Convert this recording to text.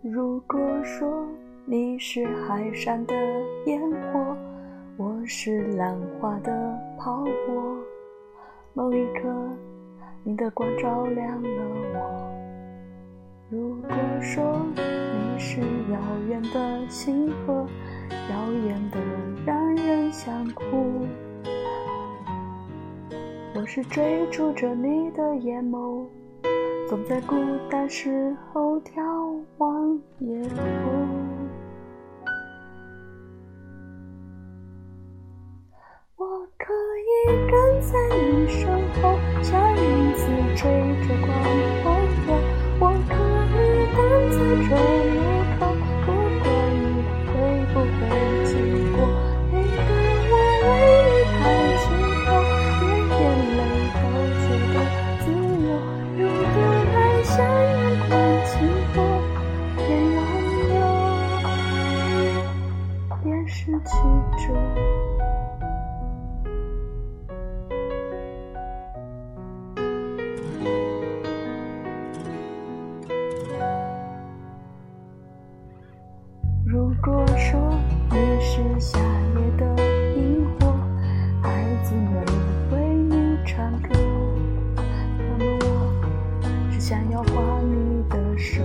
如果说你是海上的烟火，我是浪花的泡沫。某一刻，你的光照亮了我。如果说你是遥远的星河，遥远的让人想哭。我是追逐着你的眼眸，总在孤单时候眺望夜空。失去者。如果说你是夏夜的萤火，孩子们为你唱歌，那么我只想要画你的手。